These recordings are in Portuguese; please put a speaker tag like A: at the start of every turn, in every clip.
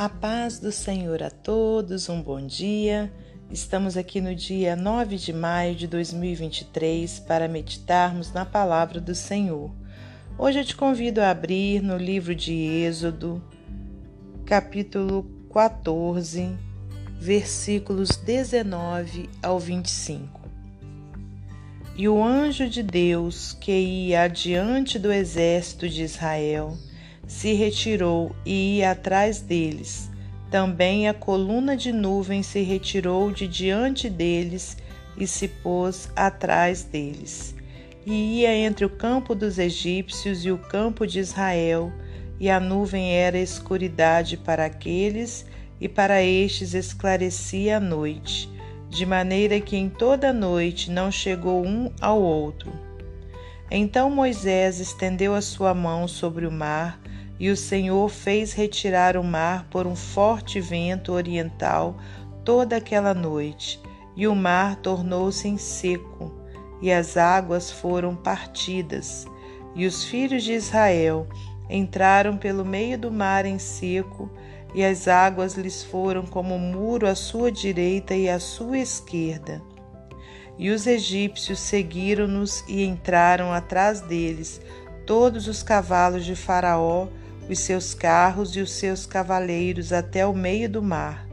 A: A paz do Senhor a todos, um bom dia. Estamos aqui no dia 9 de maio de 2023 para meditarmos na palavra do Senhor. Hoje eu te convido a abrir no livro de Êxodo, capítulo 14, versículos 19 ao 25. E o anjo de Deus que ia adiante do exército de Israel se retirou e ia atrás deles. Também a coluna de nuvem se retirou de diante deles e se pôs atrás deles. E ia entre o campo dos egípcios e o campo de Israel, e a nuvem era escuridade para aqueles, e para estes esclarecia a noite, de maneira que em toda a noite não chegou um ao outro. Então Moisés estendeu a sua mão sobre o mar, e o Senhor fez retirar o mar por um forte vento oriental toda aquela noite, e o mar tornou-se em seco, e as águas foram partidas. E os filhos de Israel entraram pelo meio do mar em seco, e as águas lhes foram como muro à sua direita e à sua esquerda. E os egípcios seguiram-nos e entraram atrás deles, todos os cavalos de Faraó os seus carros e os seus cavaleiros até o meio do mar.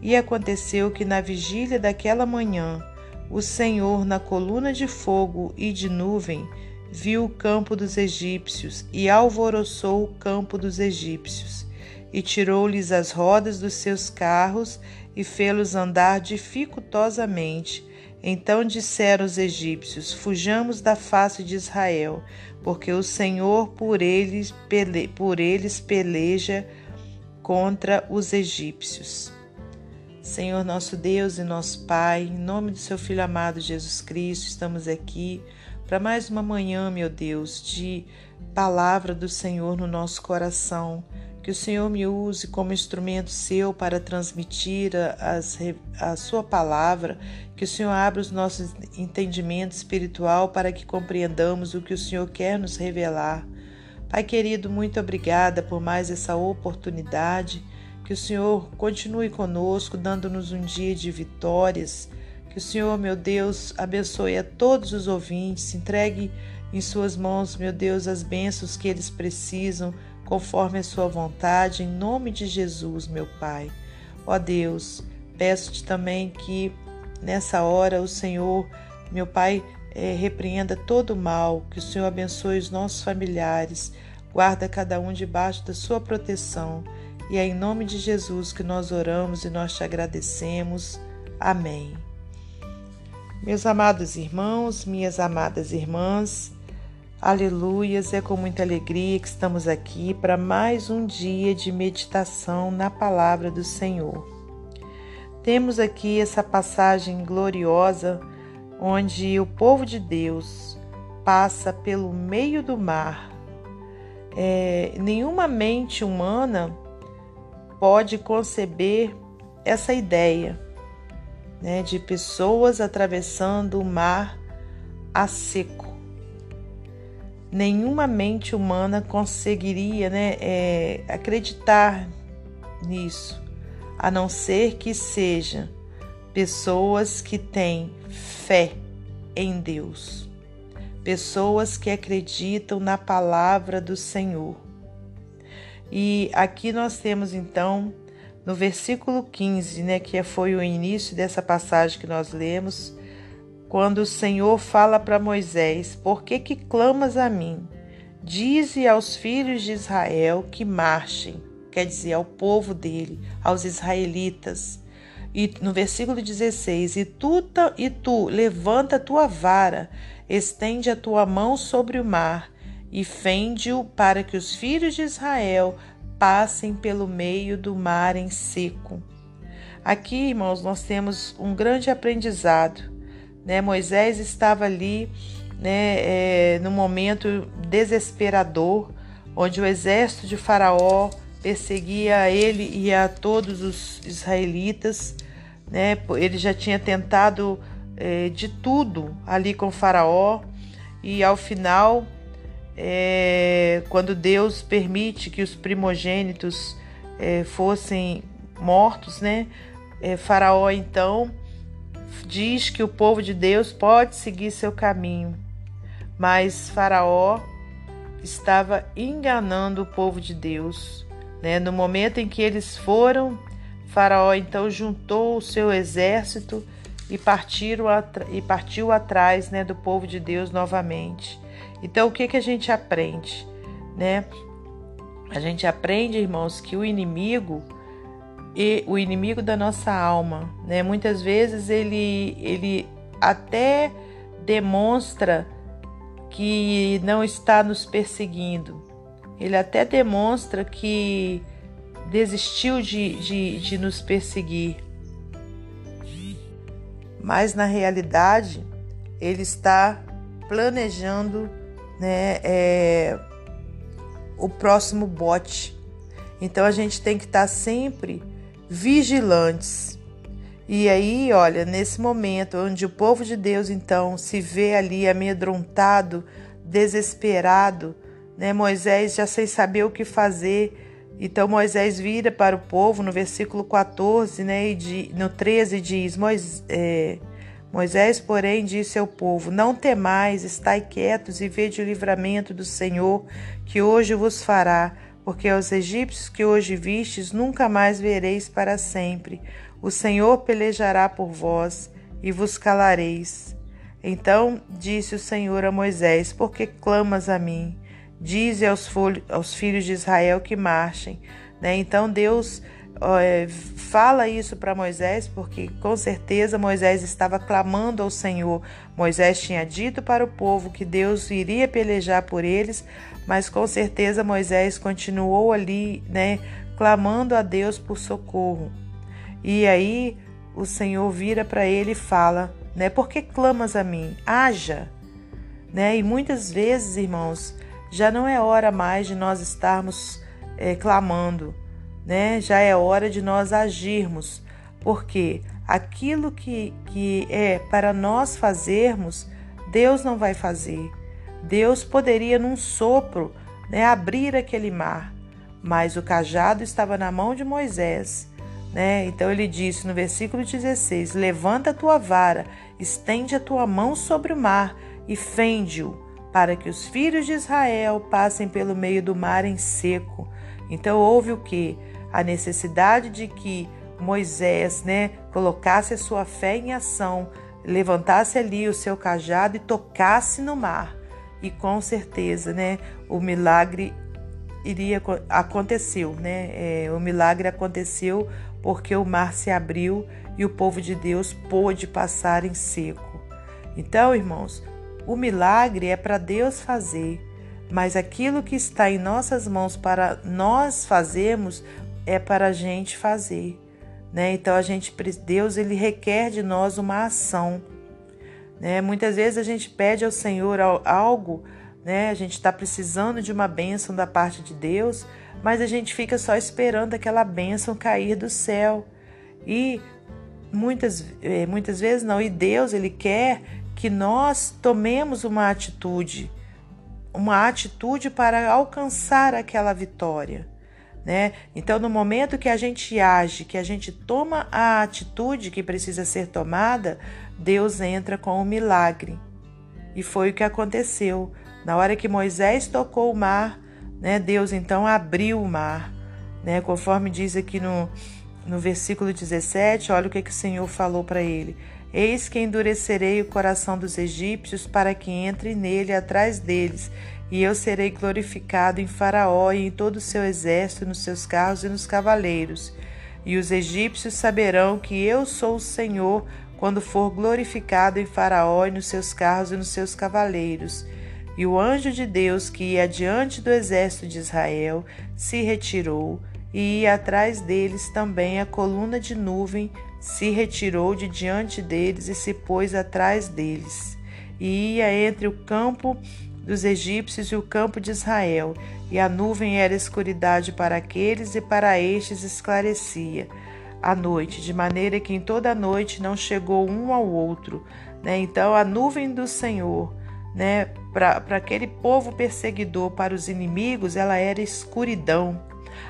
A: E aconteceu que na vigília daquela manhã, o Senhor, na coluna de fogo e de nuvem, viu o campo dos egípcios e alvoroçou o campo dos egípcios, e tirou-lhes as rodas dos seus carros e fê-los andar dificultosamente. Então disseram os egípcios: Fujamos da face de Israel, porque o Senhor por eles, pele, por eles peleja contra os egípcios. Senhor nosso Deus e nosso Pai, em nome do seu Filho amado Jesus Cristo, estamos aqui para mais uma manhã, meu Deus, de palavra do Senhor no nosso coração. Que o Senhor me use como instrumento seu para transmitir a, a, sua palavra. Que o Senhor abra os nossos entendimentos espiritual para que compreendamos o que o Senhor quer nos revelar. Pai querido, muito obrigada por mais essa oportunidade. Que o Senhor continue conosco, dando-nos um dia de vitórias. Que o Senhor, meu Deus, abençoe a todos os ouvintes, entregue em Suas mãos, meu Deus, as bênçãos que eles precisam conforme a sua vontade, em nome de Jesus, meu Pai. Ó Deus, peço-te também que nessa hora o Senhor, meu Pai, é, repreenda todo o mal, que o Senhor abençoe os nossos familiares, guarda cada um debaixo da sua proteção. E é em nome de Jesus que nós oramos e nós te agradecemos. Amém. Meus amados irmãos, minhas amadas irmãs, Aleluias, é com muita alegria que estamos aqui para mais um dia de meditação na palavra do Senhor. Temos aqui essa passagem gloriosa onde o povo de Deus passa pelo meio do mar. É, nenhuma mente humana pode conceber essa ideia né, de pessoas atravessando o mar a seco nenhuma mente humana conseguiria né, é, acreditar nisso, a não ser que sejam pessoas que têm fé em Deus, pessoas que acreditam na palavra do Senhor. E aqui nós temos então no versículo 15, né, que foi o início dessa passagem que nós lemos, quando o Senhor fala para Moisés: Por que, que clamas a mim? Dize aos filhos de Israel que marchem, quer dizer, ao povo dele, aos israelitas. E no versículo 16: E tu, e tu levanta a tua vara, estende a tua mão sobre o mar e fende-o para que os filhos de Israel passem pelo meio do mar em seco. Aqui, irmãos, nós temos um grande aprendizado né? Moisés estava ali né, é, no momento desesperador, onde o exército de Faraó perseguia ele e a todos os israelitas. Né? Ele já tinha tentado é, de tudo ali com Faraó, e ao final, é, quando Deus permite que os primogênitos é, fossem mortos, né? É, faraó então diz que o povo de Deus pode seguir seu caminho, mas Faraó estava enganando o povo de Deus. Né? No momento em que eles foram, Faraó então juntou o seu exército e, e partiu atrás né, do povo de Deus novamente. Então, o que, que a gente aprende? Né? A gente aprende, irmãos, que o inimigo e o inimigo da nossa alma, né? Muitas vezes ele ele até demonstra que não está nos perseguindo. Ele até demonstra que desistiu de, de, de nos perseguir. Mas na realidade, ele está planejando né, é, o próximo bote. Então a gente tem que estar sempre vigilantes. E aí, olha, nesse momento onde o povo de Deus então se vê ali amedrontado, desesperado, né? Moisés já sem saber o que fazer. Então Moisés vira para o povo no versículo 14, né? E no 13 diz: Moisés, é, Moisés, porém, disse ao povo: Não temais, estai quietos e vede o livramento do Senhor que hoje vos fará porque aos egípcios que hoje vistes nunca mais vereis para sempre. O Senhor pelejará por vós e vos calareis. Então disse o Senhor a Moisés: Por que clamas a mim? Dize aos, aos filhos de Israel que marchem. Né? Então Deus fala isso para Moisés, porque com certeza Moisés estava clamando ao Senhor. Moisés tinha dito para o povo que Deus iria pelejar por eles, mas com certeza Moisés continuou ali, né, clamando a Deus por socorro. E aí o Senhor vira para ele e fala, né, por que clamas a mim? Haja, né? E muitas vezes, irmãos, já não é hora mais de nós estarmos é, clamando, né? Já é hora de nós agirmos, porque aquilo que, que é para nós fazermos, Deus não vai fazer. Deus poderia, num sopro, né, abrir aquele mar, mas o cajado estava na mão de Moisés. Né? Então ele disse no versículo 16: Levanta a tua vara, estende a tua mão sobre o mar e fende-o, para que os filhos de Israel passem pelo meio do mar em seco. Então houve o que? A necessidade de que Moisés né, colocasse a sua fé em ação, levantasse ali o seu cajado e tocasse no mar e com certeza, né, o milagre iria aconteceu, né? É, o milagre aconteceu porque o mar se abriu e o povo de Deus pôde passar em seco. Então, irmãos, o milagre é para Deus fazer, mas aquilo que está em nossas mãos para nós fazermos é para a gente fazer, né? Então a gente Deus ele requer de nós uma ação. Né? Muitas vezes a gente pede ao Senhor algo, né? a gente está precisando de uma bênção da parte de Deus, mas a gente fica só esperando aquela bênção cair do céu. E muitas, eh, muitas vezes não, e Deus ele quer que nós tomemos uma atitude, uma atitude para alcançar aquela vitória. Né? Então, no momento que a gente age, que a gente toma a atitude que precisa ser tomada, Deus entra com o milagre. E foi o que aconteceu. Na hora que Moisés tocou o mar, né, Deus então abriu o mar. Né, conforme diz aqui no, no versículo 17, olha o que, que o Senhor falou para ele. Eis que endurecerei o coração dos egípcios para que entre nele atrás deles, e eu serei glorificado em Faraó e em todo o seu exército, nos seus carros e nos cavaleiros. E os egípcios saberão que eu sou o Senhor quando for glorificado em Faraó e nos seus carros e nos seus cavaleiros. E o anjo de Deus que ia diante do exército de Israel se retirou, e ia atrás deles também a coluna de nuvem se retirou de diante deles e se pôs atrás deles. E ia entre o campo dos egípcios e o campo de Israel, e a nuvem era escuridade para aqueles e para estes esclarecia à noite, de maneira que em toda a noite não chegou um ao outro. Né? Então, a nuvem do Senhor, né, para aquele povo perseguidor, para os inimigos, ela era escuridão.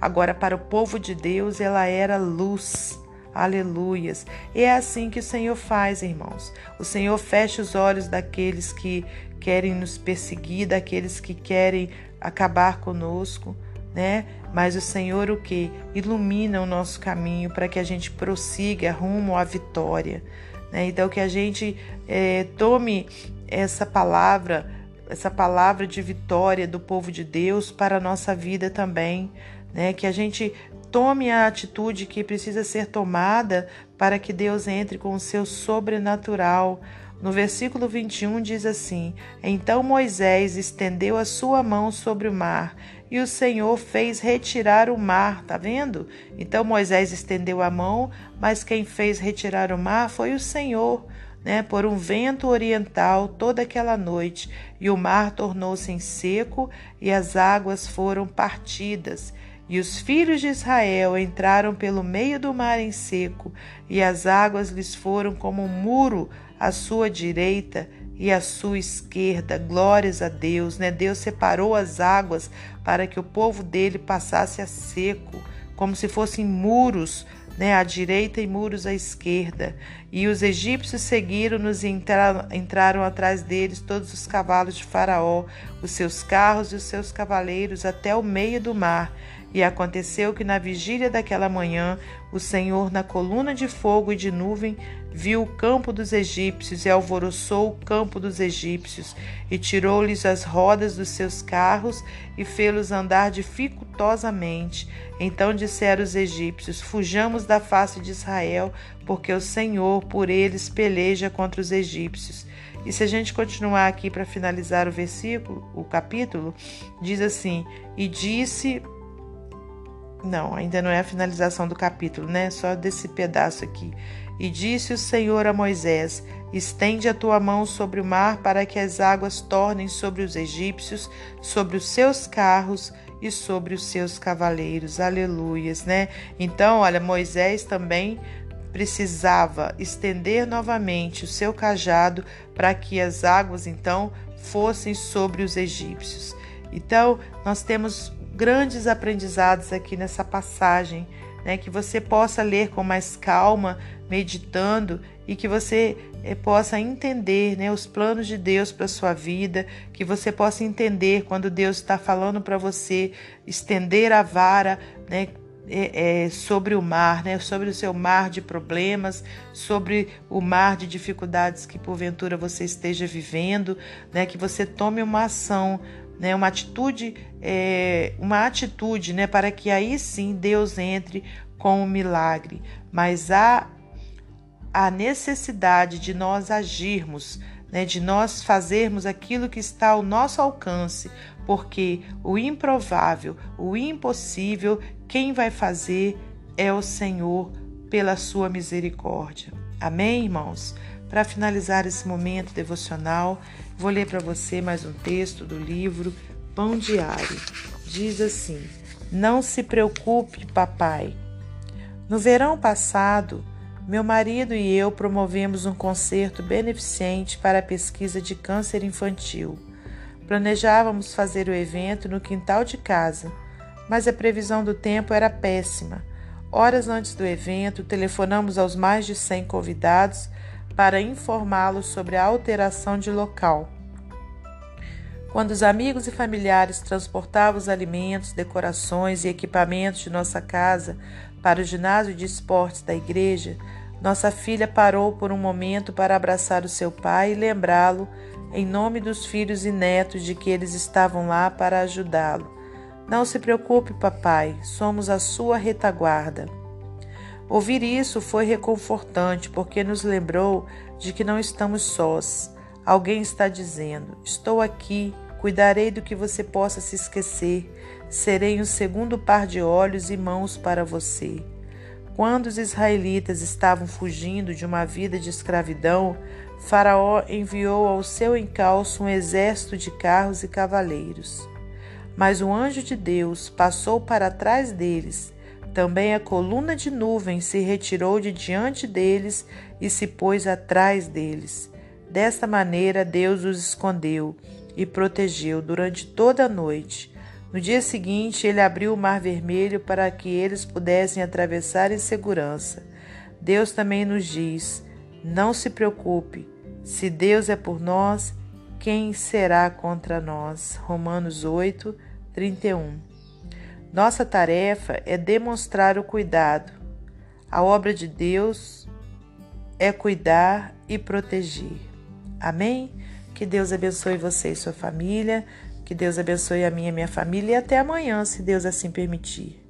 A: Agora, para o povo de Deus, ela era luz. Aleluias. E é assim que o Senhor faz, irmãos. O Senhor fecha os olhos daqueles que querem nos perseguir, daqueles que querem acabar conosco, né? Mas o Senhor o que? Ilumina o nosso caminho para que a gente prossiga rumo à vitória. Né? Então que a gente é, tome essa palavra, essa palavra de vitória do povo de Deus para a nossa vida também. Né? Que a gente tome a atitude que precisa ser tomada para que Deus entre com o seu sobrenatural. No versículo 21 diz assim: Então Moisés estendeu a sua mão sobre o mar, e o Senhor fez retirar o mar, tá vendo? Então Moisés estendeu a mão, mas quem fez retirar o mar foi o Senhor. Né, por um vento oriental toda aquela noite, e o mar tornou-se em seco, e as águas foram partidas. E os filhos de Israel entraram pelo meio do mar em seco, e as águas lhes foram como um muro à sua direita e à sua esquerda. Glórias a Deus, né? Deus separou as águas para que o povo dele passasse a seco, como se fossem muros né, à direita e muros à esquerda. E os egípcios seguiram-nos e entraram, entraram atrás deles todos os cavalos de Faraó, os seus carros e os seus cavaleiros até o meio do mar. E aconteceu que na vigília daquela manhã, o Senhor, na coluna de fogo e de nuvem, viu o campo dos egípcios e alvoroçou o campo dos egípcios, e tirou-lhes as rodas dos seus carros e fê-los andar dificultosamente. Então disseram os egípcios: Fujamos da face de Israel, porque o Senhor por eles peleja contra os egípcios. E se a gente continuar aqui para finalizar o versículo, o capítulo, diz assim: E disse não, ainda não é a finalização do capítulo, né? Só desse pedaço aqui. E disse o Senhor a Moisés: Estende a tua mão sobre o mar para que as águas tornem sobre os egípcios, sobre os seus carros e sobre os seus cavaleiros. Aleluias, né? Então, olha, Moisés também precisava estender novamente o seu cajado para que as águas então fossem sobre os egípcios. Então, nós temos grandes aprendizados aqui nessa passagem, né? Que você possa ler com mais calma, meditando e que você eh, possa entender né, os planos de Deus para sua vida, que você possa entender quando Deus está falando para você estender a vara, né, é, é, sobre o mar, né? sobre o seu mar de problemas, sobre o mar de dificuldades que porventura você esteja vivendo, né? que você tome uma ação né, uma atitude, é, uma atitude, né, para que aí sim Deus entre com o milagre. Mas há a necessidade de nós agirmos, né, de nós fazermos aquilo que está ao nosso alcance, porque o improvável, o impossível, quem vai fazer é o Senhor pela sua misericórdia. Amém, irmãos? Para finalizar esse momento devocional, vou ler para você mais um texto do livro Pão Diário. Diz assim: Não se preocupe, papai. No verão passado, meu marido e eu promovemos um concerto beneficente para a pesquisa de câncer infantil. Planejávamos fazer o evento no quintal de casa, mas a previsão do tempo era péssima. Horas antes do evento, telefonamos aos mais de 100 convidados para informá-los sobre a alteração de local. Quando os amigos e familiares transportavam os alimentos, decorações e equipamentos de nossa casa para o ginásio de esportes da igreja, nossa filha parou por um momento para abraçar o seu pai e lembrá-lo, em nome dos filhos e netos, de que eles estavam lá para ajudá-lo. Não se preocupe, papai, somos a sua retaguarda. Ouvir isso foi reconfortante, porque nos lembrou de que não estamos sós. Alguém está dizendo: Estou aqui, cuidarei do que você possa se esquecer, serei um segundo par de olhos e mãos para você. Quando os israelitas estavam fugindo de uma vida de escravidão, Faraó enviou ao seu encalço um exército de carros e cavaleiros. Mas o anjo de Deus passou para trás deles também a coluna de nuvem se retirou de diante deles e se pôs atrás deles. Desta maneira, Deus os escondeu e protegeu durante toda a noite. No dia seguinte, ele abriu o Mar Vermelho para que eles pudessem atravessar em segurança. Deus também nos diz: não se preocupe, se Deus é por nós, quem será contra nós? Romanos 8, 31. Nossa tarefa é demonstrar o cuidado. A obra de Deus é cuidar e proteger. Amém? Que Deus abençoe você e sua família. Que Deus abençoe a minha e minha família. E até amanhã, se Deus assim permitir.